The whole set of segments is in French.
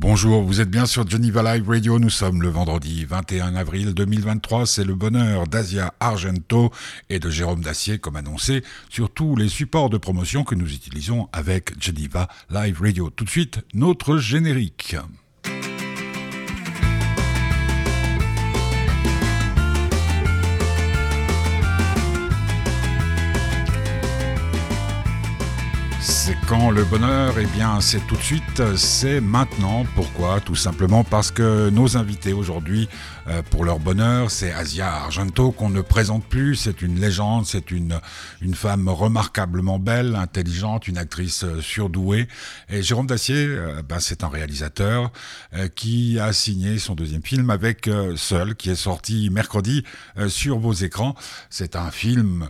Bonjour, vous êtes bien sur Geneva Live Radio. Nous sommes le vendredi 21 avril 2023. C'est le bonheur d'Asia Argento et de Jérôme Dacier, comme annoncé, sur tous les supports de promotion que nous utilisons avec Geneva Live Radio. Tout de suite, notre générique. Quand le bonheur Eh bien, c'est tout de suite, c'est maintenant. Pourquoi? Tout simplement parce que nos invités aujourd'hui, euh, pour leur bonheur, c'est Asia Argento qu'on ne présente plus. C'est une légende, c'est une, une femme remarquablement belle, intelligente, une actrice euh, surdouée. Et Jérôme Dacier, euh, ben, c'est un réalisateur qui a signé son deuxième film avec Seul, qui est sorti mercredi sur vos écrans. C'est un film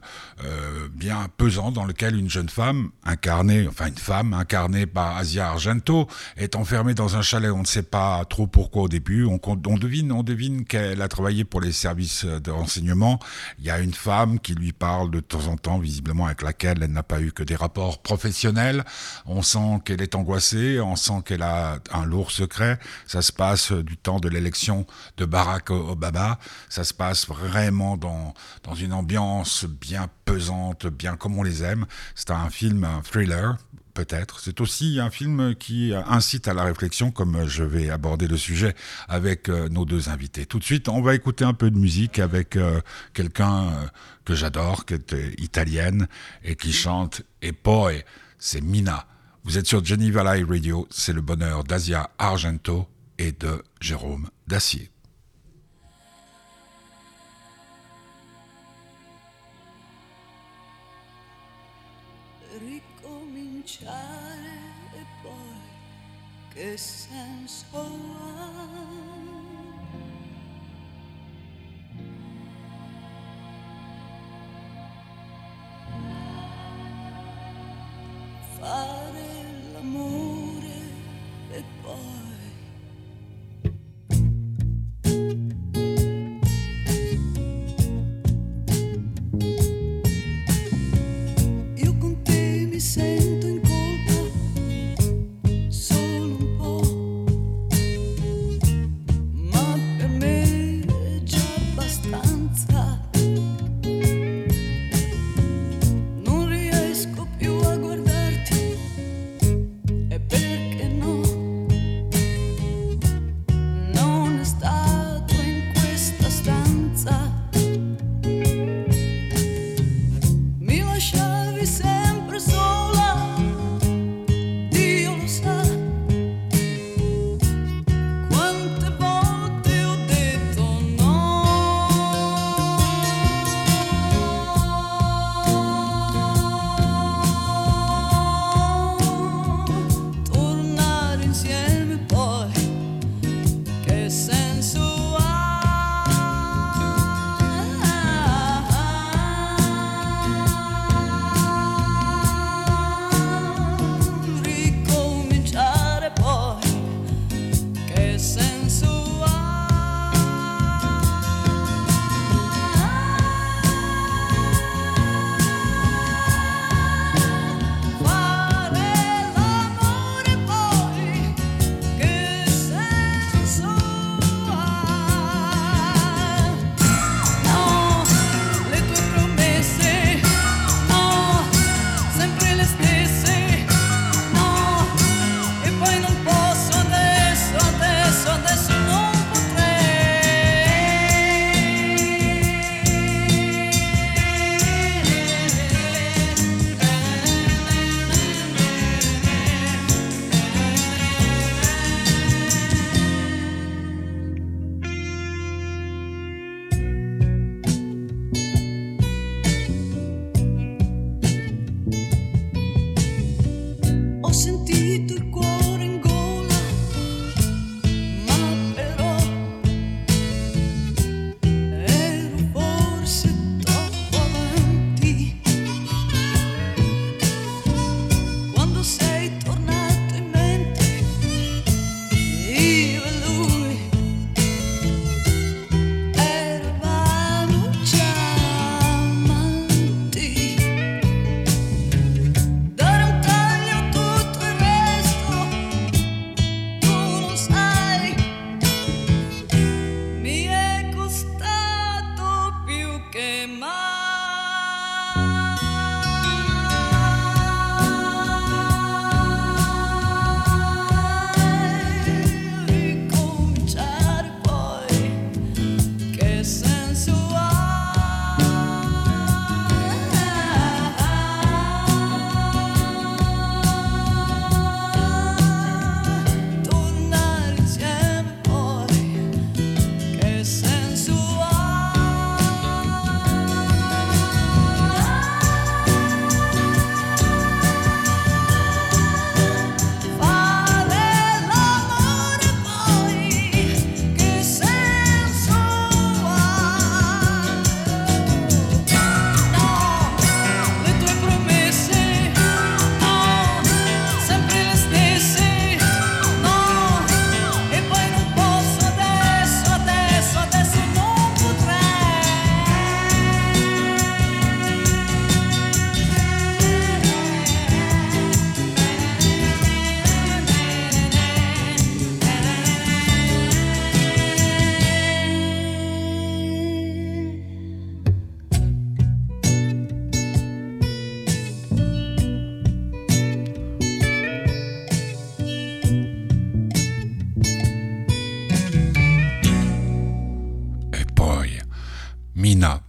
bien pesant dans lequel une jeune femme incarne enfin une femme incarnée par Asia Argento, est enfermée dans un chalet. On ne sait pas trop pourquoi au début. On, devine, on devine qu'elle a travaillé pour les services de renseignement. Il y a une femme qui lui parle de temps en temps, visiblement avec laquelle elle n'a pas eu que des rapports professionnels. On sent qu'elle est angoissée, on sent qu'elle a un lourd secret. Ça se passe du temps de l'élection de Barack Obama. Ça se passe vraiment dans, dans une ambiance bien pesante, bien comme on les aime. C'est un film, un thriller, C'est aussi un film qui incite à la réflexion, comme je vais aborder le sujet avec euh, nos deux invités. Tout de suite, on va écouter un peu de musique avec euh, quelqu'un euh, que j'adore, qui est italienne et qui chante Et poi, c'est Mina. Vous êtes sur Geneva Live Radio, c'est le bonheur d'Asia Argento et de Jérôme Dacier. Ricominciare e poi che senso ha?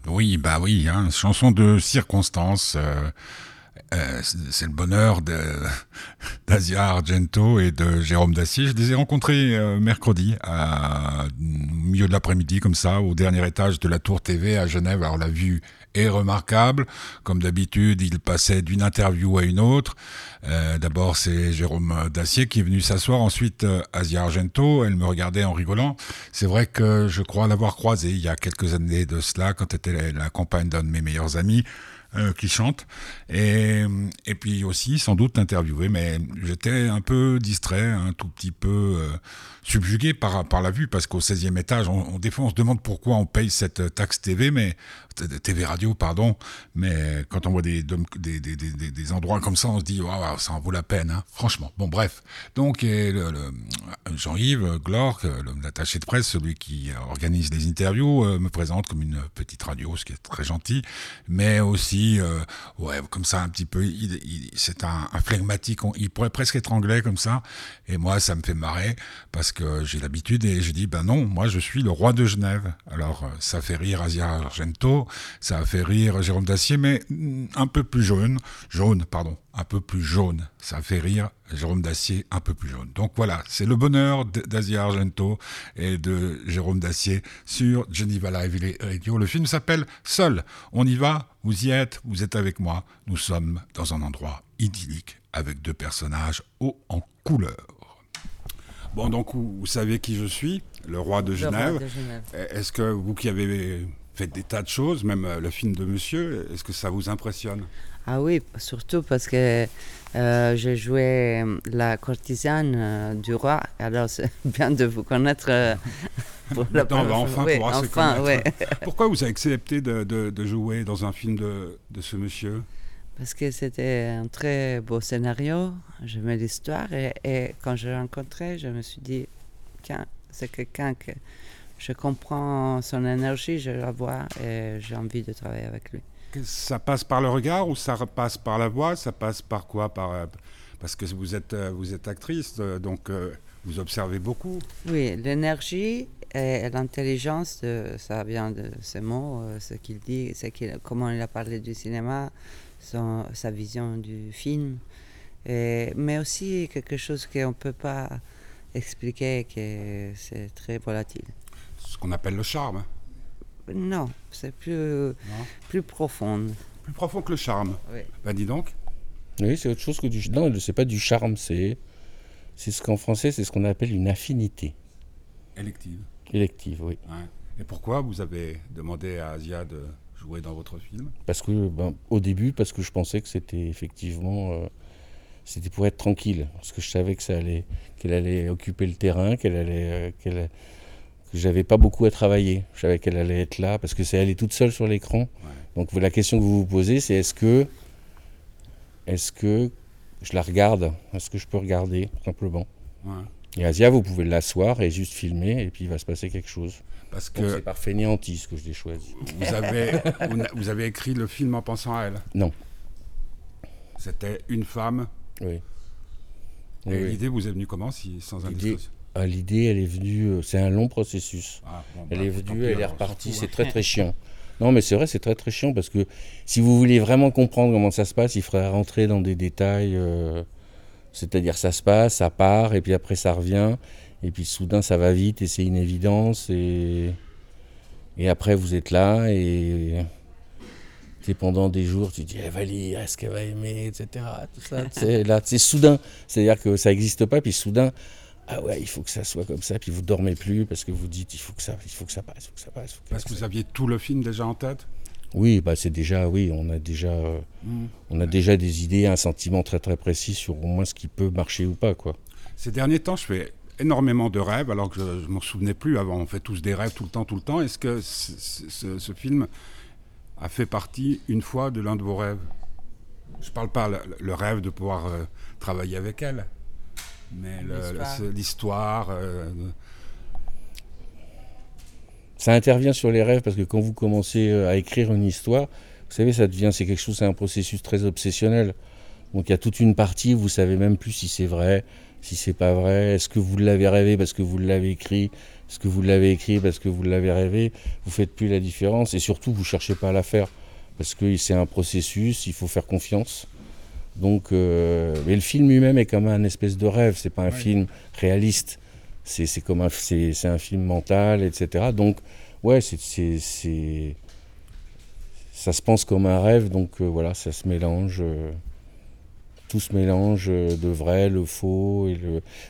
Oui, bah oui, hein, chanson de circonstance. euh, euh, c'est le bonheur d'Asia Argento et de Jérôme Dacier. Je les ai rencontrés euh, mercredi, au milieu de l'après-midi, comme ça, au dernier étage de la Tour TV à Genève. Alors la vue est remarquable. Comme d'habitude, il passait d'une interview à une autre. Euh, D'abord, c'est Jérôme Dacier qui est venu s'asseoir. Ensuite, euh, Asia Argento. Elle me regardait en rigolant. C'est vrai que je crois l'avoir croisé il y a quelques années de cela, quand était la, compagne d'un de mes meilleurs amis euh, qui chante. Et, et puis aussi, sans doute, interviewé. Mais j'étais un peu distrait, un tout petit peu euh, subjugué par, par la vue, parce qu'au 16e étage, on, on, on se demande pourquoi on paye cette taxe TV, mais TV radio, pardon. Mais quand on voit des, des, des, des, endroits comme ça, on se dit, waouh, ça en vaut la peine, hein, franchement. Bon, bref. Donc, le, Jean-Yves Glorc, l'attaché de presse, celui qui organise les interviews, euh, me présente comme une petite radio, ce qui est très gentil, mais aussi, euh, ouais, comme ça, un petit peu, c'est un, un flegmatique, il pourrait presque être anglais comme ça, et moi, ça me fait marrer, parce que j'ai l'habitude, et je dis, ben non, moi, je suis le roi de Genève. Alors, ça fait rire Asia Argento, ça a fait rire Jérôme Dacier, mais un peu plus jaune, jaune, pardon, un peu plus jaune. Ça fait rire Jérôme Dacier, un peu plus jaune. Donc voilà, c'est le bonheur d'Asia Argento et de Jérôme Dacier sur Geneva Live Radio. Le film s'appelle Seul. On y va, vous y êtes, vous êtes avec moi. Nous sommes dans un endroit idyllique avec deux personnages hauts en couleur. Bon, donc vous, vous, savez qui je suis, le roi de Genève. Genève. Est-ce que vous qui avez fait des tas de choses, même le film de Monsieur, est-ce que ça vous impressionne? Ah oui, surtout parce que euh, j'ai joué la courtisane euh, du roi, alors c'est bien de vous connaître. Euh, pour la on va enfin oui, pouvoir enfin, se ouais. Pourquoi vous avez accepté de, de, de, jouer dans un film de, de ce monsieur? Parce que c'était un très beau scénario, j'aimais l'histoire et, et, quand je l'ai rencontré, je me suis dit, c'est quelqu'un que je comprends son énergie, je la vois et j'ai envie de travailler avec lui. Ça passe par le regard ou ça passe par la voix? Ça passe par quoi? Par, Parce que vous êtes, vous êtes actrice, donc vous observez beaucoup. Oui, l'énergie et l'intelligence, ça vient de ces mots, ce qu'il dit, ce qu'il, comment il a parlé du cinéma, son, sa vision du film, et, mais aussi quelque chose qu'on ne peut pas expliquer, que c'est très volatile. Ce qu'on appelle le charme. Non, c'est plus, non. plus profond. Plus profond que le charme. Oui. Ben dis donc. Oui, c'est autre chose que du. Non, c'est pas du charme, c'est. C'est ce qu'en français, c'est ce qu'on appelle une affinité. Élective. Élective, oui. Ouais. Et pourquoi vous avez demandé à Asia de jouer dans votre film Parce que, ben, au début, parce que je pensais que c'était effectivement. Euh, c'était pour être tranquille. Parce que je savais que ça allait, qu'elle allait occuper le terrain, qu'elle allait. Euh, qu'elle que j'avais pas beaucoup à travailler. Je savais qu'elle allait être là parce que c'est elle est toute seule sur l'écran. Ouais. Donc la question que vous vous posez, c'est est-ce que, est-ce que je la regarde? Est-ce que je peux regarder simplement? Ouais. Et Asia, vous pouvez l'asseoir et juste filmer et puis il va se passer quelque chose. Parce que c'est par fainéantise que je l'ai choisi. Vous avez, vous avez écrit le film en pensant à elle? Non. C'était une femme. Oui. Et oui, oui. l'idée vous est venue comment, si, sans indiscrétion? Ah, L'idée, elle est venue. euh, C'est un long processus. Ah, bon, Elle bah, est venue, elle est repartie. C'est très très chiant. Non, mais c'est vrai, c'est très très chiant parce que si vous voulez vraiment comprendre comment ça se passe, il faudrait rentrer dans des détails. euh, C'est-à-dire, ça se passe, ça part, et puis après ça revient, et puis soudain ça va vite, et c'est une évidence, et, et après vous êtes là, et c'est pendant des jours, tu te dis, elle va lire, est-ce qu'elle va aimer, etc. Tout ça, c'est là, c'est soudain. C'est-à-dire que ça n'existe pas, puis soudain, ah ouais, il faut que ça soit comme ça, puis vous dormez plus parce que vous dites, il faut que ça, il faut que ça passe, il faut que ça passe. faut Parce que vous aviez tout le film déjà en tête? Oui, bah c'est déjà, oui, on a déjà, euh, Mm. on a déjà des idées, un sentiment très très précis sur au moins ce qui peut marcher ou pas, quoi. Ces derniers temps, je fais énormément de rêves, alors que je ne m'en souvenais plus avant. On fait tous des rêves tout le temps, tout le temps. Est-ce que ce, ce- ce film a fait partie une fois de l'un de vos rêves? Je ne parle pas le, le rêve de pouvoir euh, travailler avec elle, mais le- L'histoire. le- l'histoire. euh, Ça intervient sur les rêves parce que quand vous commencez euh, à écrire une histoire, vous savez, ça devient, c'est quelque chose, c'est un processus très obsessionnel. Donc il y a toute une partie où vous savez même plus si c'est vrai, si c'est pas vrai. Est-ce que vous l'avez rêvé parce que vous l'avez écrit Est-ce que vous l'avez écrit parce que vous l'avez rêvé Vous faites plus la différence et surtout vous cherchez pas à la faire parce que c'est un processus, il faut faire confiance. Donc, euh, mais le film lui-même est comme un espèce de rêve. C'est pas un film réaliste. C'est comme un, c'est un film mental, etc. Donc, ouais, c'est ça se pense comme un rêve. Donc euh, voilà, ça se mélange. Euh, tout se mélange de vrai, le faux.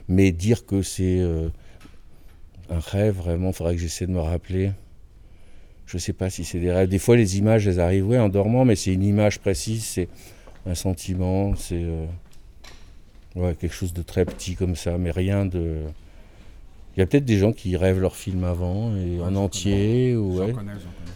Mais dire que c'est un rêve, vraiment, il faudrait que j'essaie de me rappeler. Je ne sais pas si c'est des rêves. Des fois, les images, elles arrivent en dormant, mais c'est une image précise. C'est un sentiment, c'est euh, quelque chose de très petit comme ça, mais rien de. Il y a peut-être des gens qui rêvent leur film avant et en entier. Ou, ouais. Connais,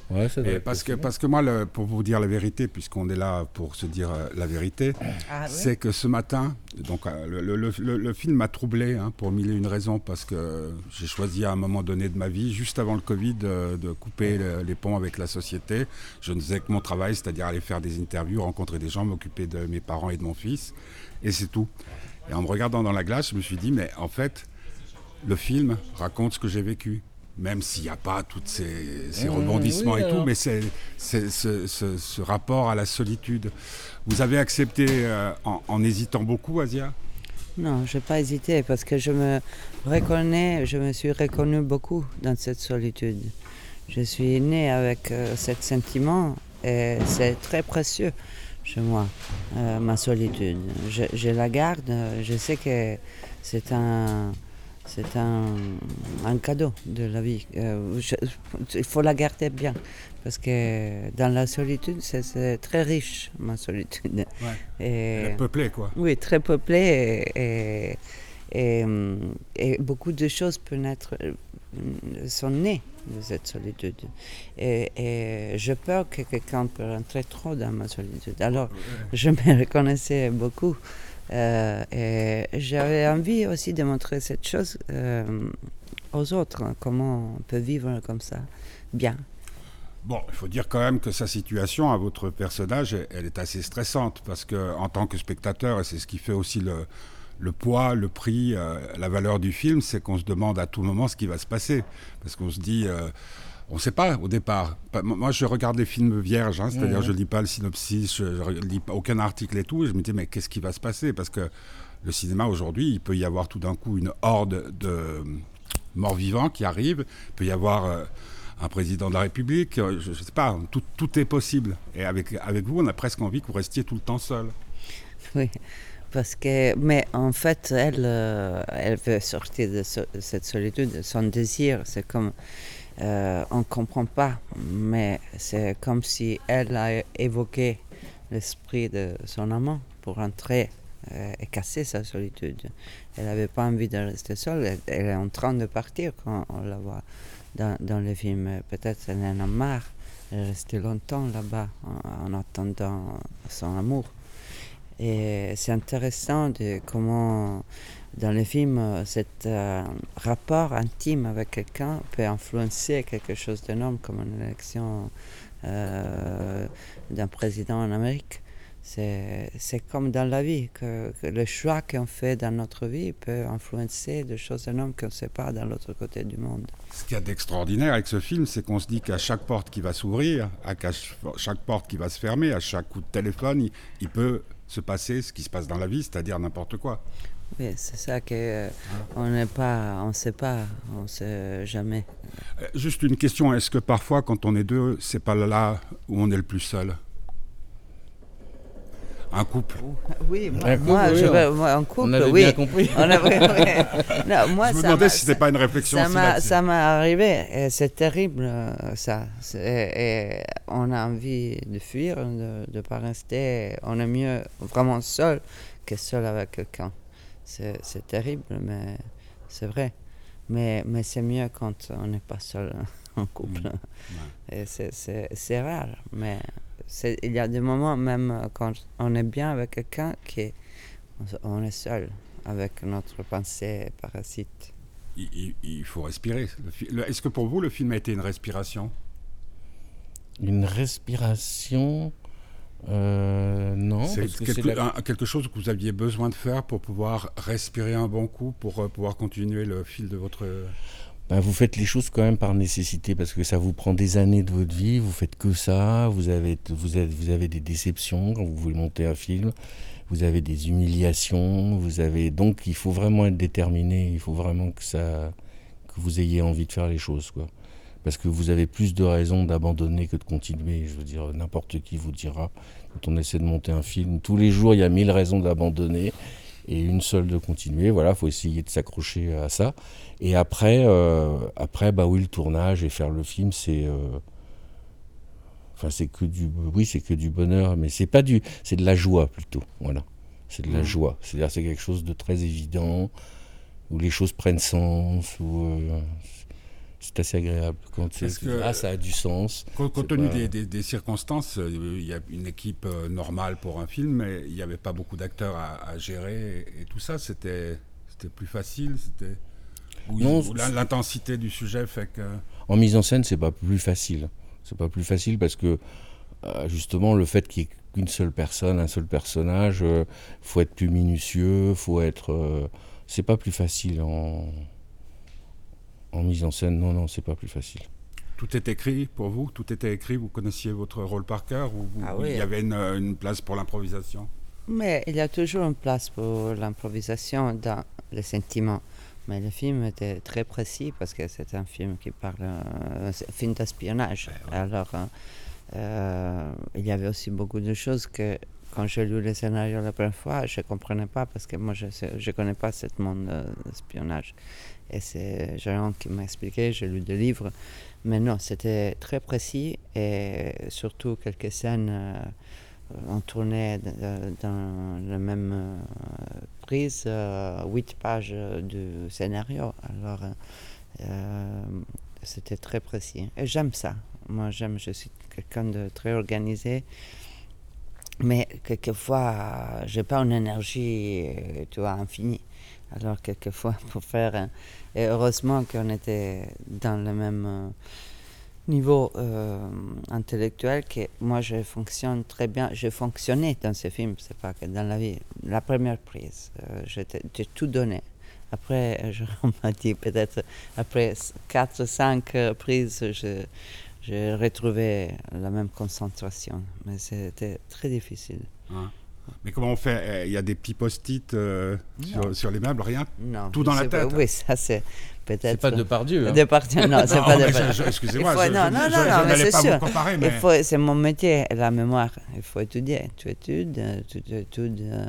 ouais, ça parce, que, parce que moi, le, pour vous dire la vérité, puisqu'on est là pour se dire euh, la vérité, ah, c'est que ce matin, donc euh, le, le, le, film m'a troublé hein, pour mille et une raisons, parce que j'ai choisi à un moment donné de ma vie, juste avant le Covid, de, de couper les ponts avec la société. Je ne faisais que mon travail, c'est-à-dire aller faire des interviews, rencontrer des gens, m'occuper de mes parents et de mon fils, et c'est tout. Et en me regardant dans la glace, je me suis dit, mais en fait, le film raconte ce que j'ai vécu. Même s'il n'y a pas tous ces, rebondissements et tout, mais c'est ce, rapport à la solitude. Vous avez accepté euh, en, hésitant beaucoup, Asia? Non, je n'ai pas hésité parce que je me reconnais, je me suis reconnue beaucoup dans cette solitude. Je suis née avec euh, ce sentiment et c'est très précieux chez moi, euh, ma solitude. je, la garde, je sais que c'est un c'est un, cadeau de la vie. Euh, il faut la garder bien. Parce que dans la solitude, c'est très riche, ma solitude. Ouais. peuplée, quoi. Oui, très peuplée. Et, et, beaucoup de choses peuvent euh, sont nées de cette solitude. Et, et je peur que quelqu'un peut rentrer trop dans ma solitude. Alors, je me reconnaissais beaucoup et j'avais envie aussi de montrer cette chose euh, aux autres, hein, comment on peut vivre comme ça, bien. Bon, il faut dire quand même que sa situation à votre personnage, elle est assez stressante parce que en tant que spectateur, et c'est ce qui fait aussi le, le poids, le prix, euh, la valeur du film, c'est qu'on se demande à tout moment ce qui va se passer. Parce qu'on se dit, on ne sait pas au départ. Moi, je regarde des films vierges, hein, c'est-à-dire je ne lis pas le synopsis, je ne lis aucun article et tout, et je me dis, mais qu'est-ce qui va se passer? Parce que le cinéma aujourd'hui, il peut y avoir tout d'un coup une horde de morts vivants qui arrivent, il peut y avoir euh, un président de la République, euh, je ne sais pas, tout, est possible. Et avec, avec vous, on a presque envie que vous restiez tout le temps seul. Oui. Parce que, mais en fait, elle, euh, elle veut sortir de cette solitude. Son désir, c'est comme euh, on ne comprend pas, mais c'est comme si elle a évoqué l'esprit de son amant pour entrer euh, et casser sa solitude. Elle n'avait pas envie de rester seule, elle, est en train de partir quand on la voit dans, dans le film. Peut-être elle en a marre, elle est restée longtemps là-bas en, en, attendant son amour. Et c'est intéressant de comment dans le film, cet euh, rapport intime avec quelqu'un peut influencer quelque chose d'énorme comme une élection euh, d'un président en Amérique. C'est comme dans la vie, que, le choix qu'on fait dans notre vie peut influencer des choses énormes qu'on ne sait pas dans l'autre côté du monde. Ce qu'il y a d'extraordinaire avec ce film, c'est qu'on se dit qu'à chaque porte qui va s'ouvrir, à chaque porte qui va se fermer, à chaque coup de téléphone, il peut se passer ce qui se passe dans la vie, c'est-à-dire n'importe quoi. Oui, c'est ça que euh, on n'est pas, on sait pas, on sait jamais. Euh, juste une question, est-ce que parfois quand on est deux, c'est pas là où on est le plus seul? Un couple. Oui, moi, je veux, un couple, on avait oui. bien compris. On non, moi, je me demandais si c'était pas une réflexion. Ça m'est arrivé, c'est terrible ça. Et on a envie de fuir, de ne pas rester. On est mieux vraiment seul que seul avec quelqu'un. C'est terrible, mais c'est vrai. Mais, mais c'est mieux quand on n'est pas seul en couple. Mm. C'est rare, mais il y a des moments, même quand on est bien avec quelqu'un, qu'on est seul avec notre pensée parasite. Il, il faut respirer. Est-ce que pour vous, le film a été une respiration? Une respiration Euh, non, C'est parce que c'est quelque, la- un- quelque chose que vous aviez besoin de faire pour pouvoir respirer un bon coup, pour euh, pouvoir continuer le fil de votre... Ben, vous faites les choses quand même par nécessité parce que ça vous prend des années de votre vie, vous faites que ça, vous avez, vous vous avez des déceptions quand vous voulez monter un film, vous avez des humiliations, vous avez donc il faut vraiment être déterminé, il faut vraiment que ça que vous ayez envie de faire les choses quoi. Parce que vous avez plus de raisons d'abandonner que de continuer. Je veux dire, n'importe qui vous dira, quand on essaie de monter un film, tous les jours il y a mille raisons d'abandonner et une seule de continuer. Voilà, faut essayer de s'accrocher à ça. Et après, euh, après, bah oui, le tournage et faire le film, c'est, euh, enfin, c'est que du, oui, c'est que du bonheur, mais c'est pas du, c'est de la joie plutôt. Voilà, c'est de la Mhm. joie. C'est-à-dire, c'est quelque chose de très évident où les choses prennent sens, où euh, c'est assez agréable quand c'est, Est-ce que- ah, ça a du sens. Compte tenu pas- des, des- des circonstances, euh, il y a une équipe euh, normale pour un film, mais il n'y avait pas beaucoup d'acteurs à, à gérer et, et tout ça, c'était c'était plus facile, c'était... L'intensité du sujet fait que... En mise en scène, c'est pas plus facile. C'est pas plus facile parce que euh, justement le fait qu'il y ait qu'une seule personne, un seul personnage, euh, faut être plus minutieux, faut être. c'est pas plus facile en en mise en scène. Non, non, c'est pas plus facile. Tout est écrit pour vous Tout était écrit Vous connaissiez votre rôle par cœur Ou vous- Ah oui. il y avait une, une place pour l'improvisation? Mais il y a toujours une place pour l'improvisation dans les sentiments. Mais le film était très précis parce que c'est un film qui parle, euh, c'est un film d'espionnage. Alors, euh, euh, il y avait aussi beaucoup de choses que quand j'ai lu le scénario la première fois, je ne comprenais pas parce que moi, je ne connais pas ce monde euh, d'espionnage. Et c'est Jérôme qui m'a expliqué, j'ai lu des livres. Mais non, c'était très précis et surtout quelques scènes. euh, on tournait euh, dans la même euh, prise euh, huit pages du scénario. Alors, c'était très précis. Et j'aime ça. Moi, j'aime, je suis quelqu'un de très organisé. Mais quelquefois, j'ai pas une énergie, euh, tu vois, infinie. Alors, quelquefois, pour faire. un- Et heureusement qu'on était dans le même. euh, niveau euh, intellectuel que moi je fonctionne très bien. J'ai fonctionné dans ce film, c'est pas que dans la vie. La première prise, euh, j'ai tout donné. Après, euh, Jérôme m'a dit peut-être après 4-5 prises, je, j'ai retrouvé la même concentration. Mais c'était très difficile. hein Mais comment on fait? Eh, Il y a des petits post-it euh, sur, sur les meubles, rien? Non, Tout dans la pas- tête? Oui, ça c'est peut-être. C'est pas de par Dieu. de partir. Non, c'est Non, pas de Excusez-moi, faut- je, non, non, je- non, mais c'est pas sûr. comparer, mais... faut, c'est mon métier, la mémoire. Il faut étudier. Tu études, euh, tu tu études euh,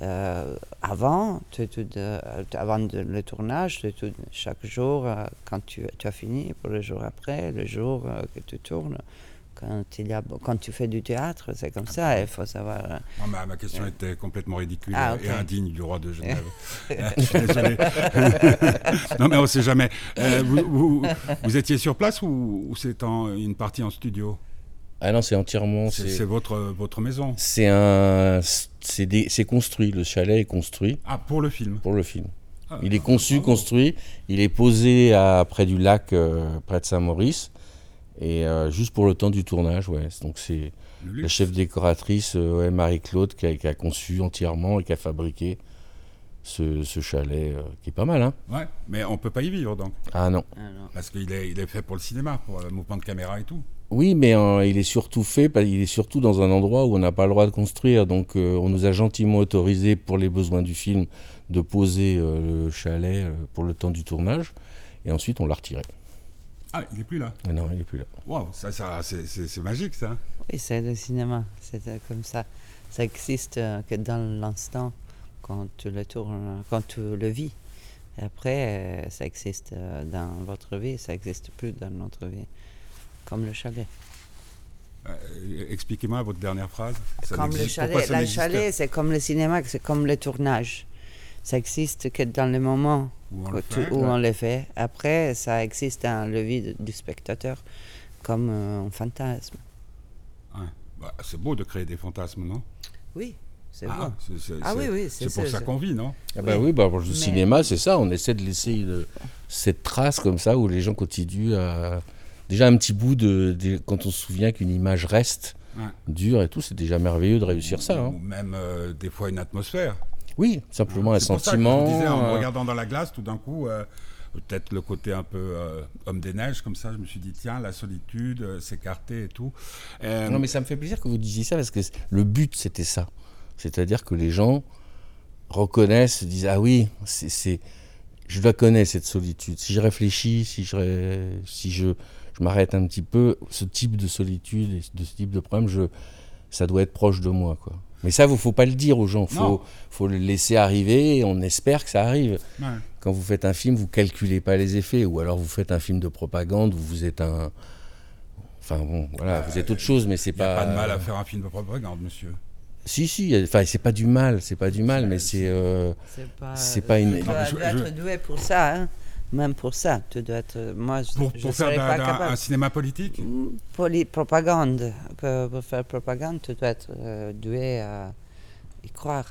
euh, avant, tu euh, avant de- le tournage, tu chaque jour euh, quand tu, as fini, pour le jour après, le jour euh, que tu tournes. Quand, il y a, quand tu fais du théâtre, c'est comme ça, il faut savoir. Non, ma, ma question était complètement ridicule Ah, et indigne du roi de Genève. Je suis désolé. non, mais on ne sait jamais. Vous, vous- vous étiez sur place ou, ou c'est une partie en studio? Ah non, c'est entièrement. C'est votre, votre maison c'est un. C'est des- c'est construit. Le chalet est construit Ah, pour le film pour le film. Ah, Il est conçu, bravo. construit. Il est posé à, près du lac, euh, près de Saint-Maurice. Et euh, juste pour le temps du tournage, ouais. Donc c'est la chef décoratrice, euh, ouais, Marie-Claude, qui a, qui a conçu entièrement et qui a fabriqué ce, ce chalet, euh, qui est pas mal, hein. Ouais, mais on ne peut pas y vivre donc. Ah non. alors, Parce qu'il est, il est fait pour le cinéma, pour le mouvement de caméra et tout. Oui, mais euh, il est surtout fait, il est surtout dans un endroit où on n'a pas le droit de construire. Donc euh, on nous a gentiment autorisé, pour les besoins du film, de poser euh, le chalet euh, pour le temps du tournage. Et ensuite on l'a retiré. Ah, il n'est plus là? Mais non, il n'est plus là. Waouh, ça, ça, c'est- magique ça. Oui, c'est le cinéma. C'est euh, comme ça. Ça existe euh, que dans l'instant, quand tu le tournes, quand tu le vis. Et après, euh, ça existe euh, dans votre vie, ça n'existe plus dans notre vie. Comme le chalet. Euh, Expliquez-moi votre dernière phrase. Ça comme le chalet. n'existe chalet, c'est comme le cinéma, c'est comme le tournage. Ça existe que dans le moment où on où, le tu- fait, où ouais. on le fait. Après, ça existe dans le vie de- du spectateur comme euh, un fantasme. Bah, c'est beau de créer des fantasmes, non? Oui, c'est ah, Ah oui, oui, c'est C'est pour ça, qu'on vit, non? Ah bah Oui. oui, bah, pour le Mais- cinéma, c'est ça. On essaie de laisser une- cette trace comme ça où les gens continuent à. Déjà un petit bout de, de- quand on se souvient qu'une image reste dur et tout. C'est déjà merveilleux de réussir ça. hein. Ou même euh, des fois une atmosphère. Oui, simplement un C'est pour ça que je sentiment. disais, en me euh, regardant dans la glace, tout d'un coup, euh, peut-être le côté un peu euh, homme des neiges, comme ça, je me suis dit, tiens, la solitude, euh, s'écarter et tout. Euh, Non, mais ça me fait plaisir que vous disiez ça parce que le but c'était ça. C'est-à-dire que les gens reconnaissent, se disent ah oui, c'est, je la connais cette solitude. Si je réfléchis, si je, ré- si je, je m'arrête un petit peu, ce type de solitude et de ce type de problème, je, ça doit être proche de moi, quoi. Mais ça, il faut pas le dire aux gens. Non. Faut, faut le laisser arriver. Et on espère que ça arrive. ouais. Quand vous faites un film, vous calculez pas les effets, ou alors vous faites un film de propagande où vous êtes un, enfin bon, voilà, vous êtes autre chose, mais c'est Il n'y a pas. pas de mal à faire un film de propagande, monsieur. Si, si, enfin, c'est pas du mal, c'est pas du mal, mais c'est. euh, C'est pas, pas une- je- dois je- être doué pour ça, hein. Même pour ça. Tu dois être. Moi, je, Pour, je pour faire serais d'un- pas d'un- capable. un cinéma politique? Pour les propagandes, pour, pour faire propagande, tu dois être euh, doué à y croire.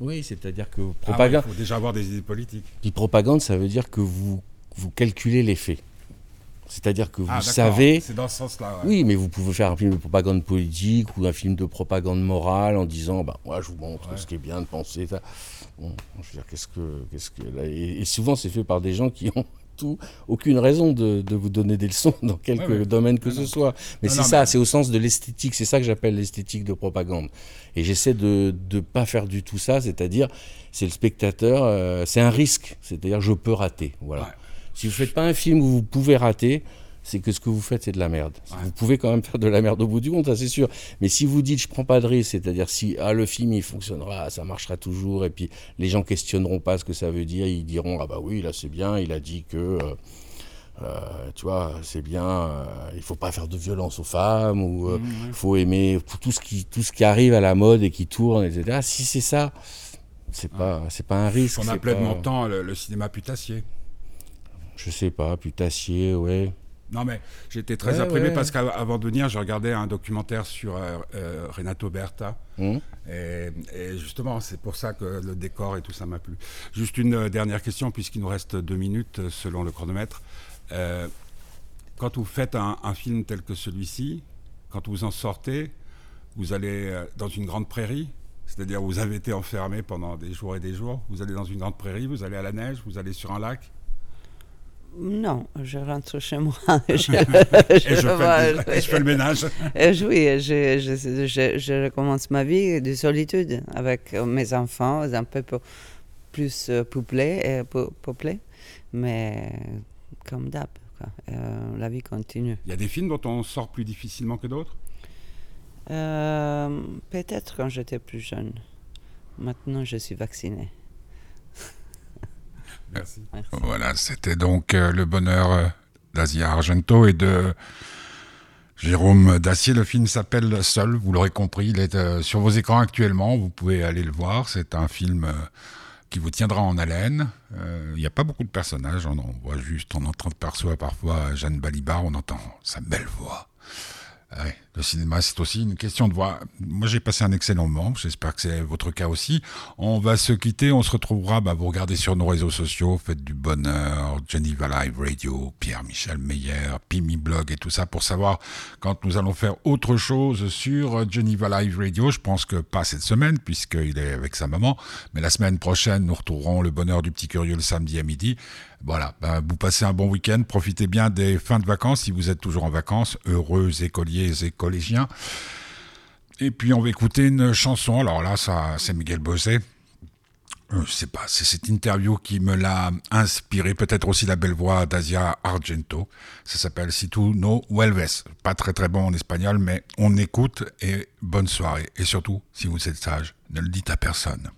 Oui, c'est-à-dire que Ah ouais, propagande, Il faut déjà avoir des idées politiques. puis propagande, ça veut dire que vous, vous calculez les faits. C'est-à-dire que vous Ah, savez. C'est dans ce sens-là. ouais. Oui, mais vous pouvez faire un film de propagande politique ou un film de propagande morale en disant, bah, moi, je vous montre Ouais. ce qui est bien de penser. ça. Bon, je veux dire, qu'est-ce que, qu'est-ce que, là, et, et souvent, c'est fait par des gens qui ont tout, aucune raison de, de vous donner des leçons dans quelque Ouais, domaine que Non, ce non. soit. Mais c'est ça, mais- c'est au sens de l'esthétique. C'est ça que j'appelle l'esthétique de propagande. Et j'essaie de ne pas faire du tout ça, c'est-à-dire, c'est le spectateur, euh, c'est un risque. C'est-à-dire, je peux rater. Voilà. Si vous faites pas un film où vous pouvez rater, c'est que ce que vous faites, c'est de la merde. Ouais. Vous pouvez quand même faire de la merde au bout du compte, ça c'est sûr. Mais si vous dites je prends pas de risque, c'est-à-dire si ah, le film il fonctionnera, ça marchera toujours, et puis les gens questionneront pas ce que ça veut dire, ils diront ah bah oui là c'est bien, il a dit que euh, euh, tu vois c'est bien, euh, il faut pas faire de violence aux femmes ou euh, Mmh, il faut aimer tout ce qui tout ce qui arrive à la mode et qui tourne, etc. Si c'est ça, c'est pas c'est pas un risque. On pas- mon temps le, le cinéma putassier. Je sais pas, putassier, ouais. Non, mais j'étais très Ouais, imprimé ouais. parce qu'avant de venir, je regardais un documentaire sur euh, euh, Renato Berta. Hum. Et, et justement, c'est pour ça que le décor et tout ça m'a plu. Juste une euh, dernière question, puisqu'il nous reste deux minutes selon le chronomètre. Euh, quand vous faites un, un film tel que celui-ci, quand vous en sortez, vous allez dans une grande prairie, c'est-à-dire vous avez été enfermé pendant des jours et des jours, vous allez dans une grande prairie, vous allez à la neige, vous allez sur un lac, Non, je rentre chez moi. je, et je, fais, vois, le, et je fais le ménage. Oui, je, je, je, je recommence ma vie de solitude avec mes enfants, un peu plus euh, peuplé, euh, mais comme d'hab. Euh, la vie continue. Il y a des films dont on sort plus difficilement que d'autres? Euh, Peut-être quand j'étais plus jeune. Maintenant, je suis vaccinée. Merci. Merci. Voilà, c'était donc euh, le bonheur euh, d'Asia Argento et de Jérôme Dacier. Le film s'appelle Seul, vous l'aurez compris, il est euh, sur vos écrans actuellement, vous pouvez aller le voir. C'est un film qui vous tiendra en haleine. Euh, Il n'y a pas beaucoup de personnages, on en voit juste, on entend perçoit parfois Jeanne Balibar, on entend sa belle voix. Ah ouais, le cinéma, c'est aussi une question de voix. Moi, j'ai passé un excellent moment. J'espère que c'est votre cas aussi. On va se quitter. On se retrouvera. Bah, vous regardez sur nos réseaux sociaux. Faites du bonheur. Geneva Live Radio, Pierre-Michel Meyer, Pimi Blog et tout ça pour savoir quand nous allons faire autre chose sur Geneva Live Radio. Je pense que pas cette semaine puisqu'il est avec sa maman. Mais la semaine prochaine, nous retrouverons le bonheur du petit curieux le samedi à midi. Voilà, ben, vous passez un bon week-end, profitez bien des fins de vacances si vous êtes toujours en vacances, heureux écoliers et collégiens. Et puis on va écouter une chanson, alors là ça c'est Miguel Bosé. Euh, je sais pas, c'est cette interview qui me l'a inspiré, peut-être aussi la belle voix d'Asia Argento. Ça s'appelle Si tu no vuelves. Pas très très bon en espagnol, mais on écoute et bonne soirée. Et surtout, si vous êtes sage, ne le dites à personne.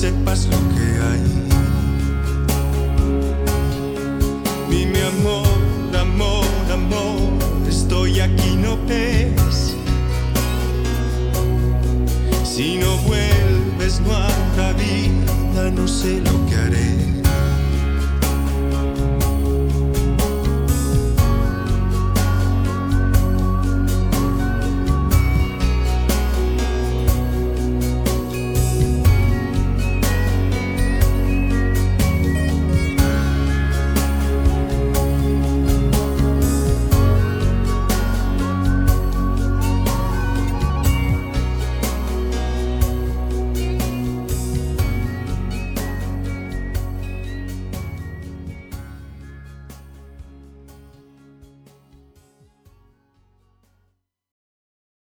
sepas lo que hay. Mi mi amor, amor, amor, estoy aquí, no ves. Si no vuelves, no habrá vida, no sé lo que haré.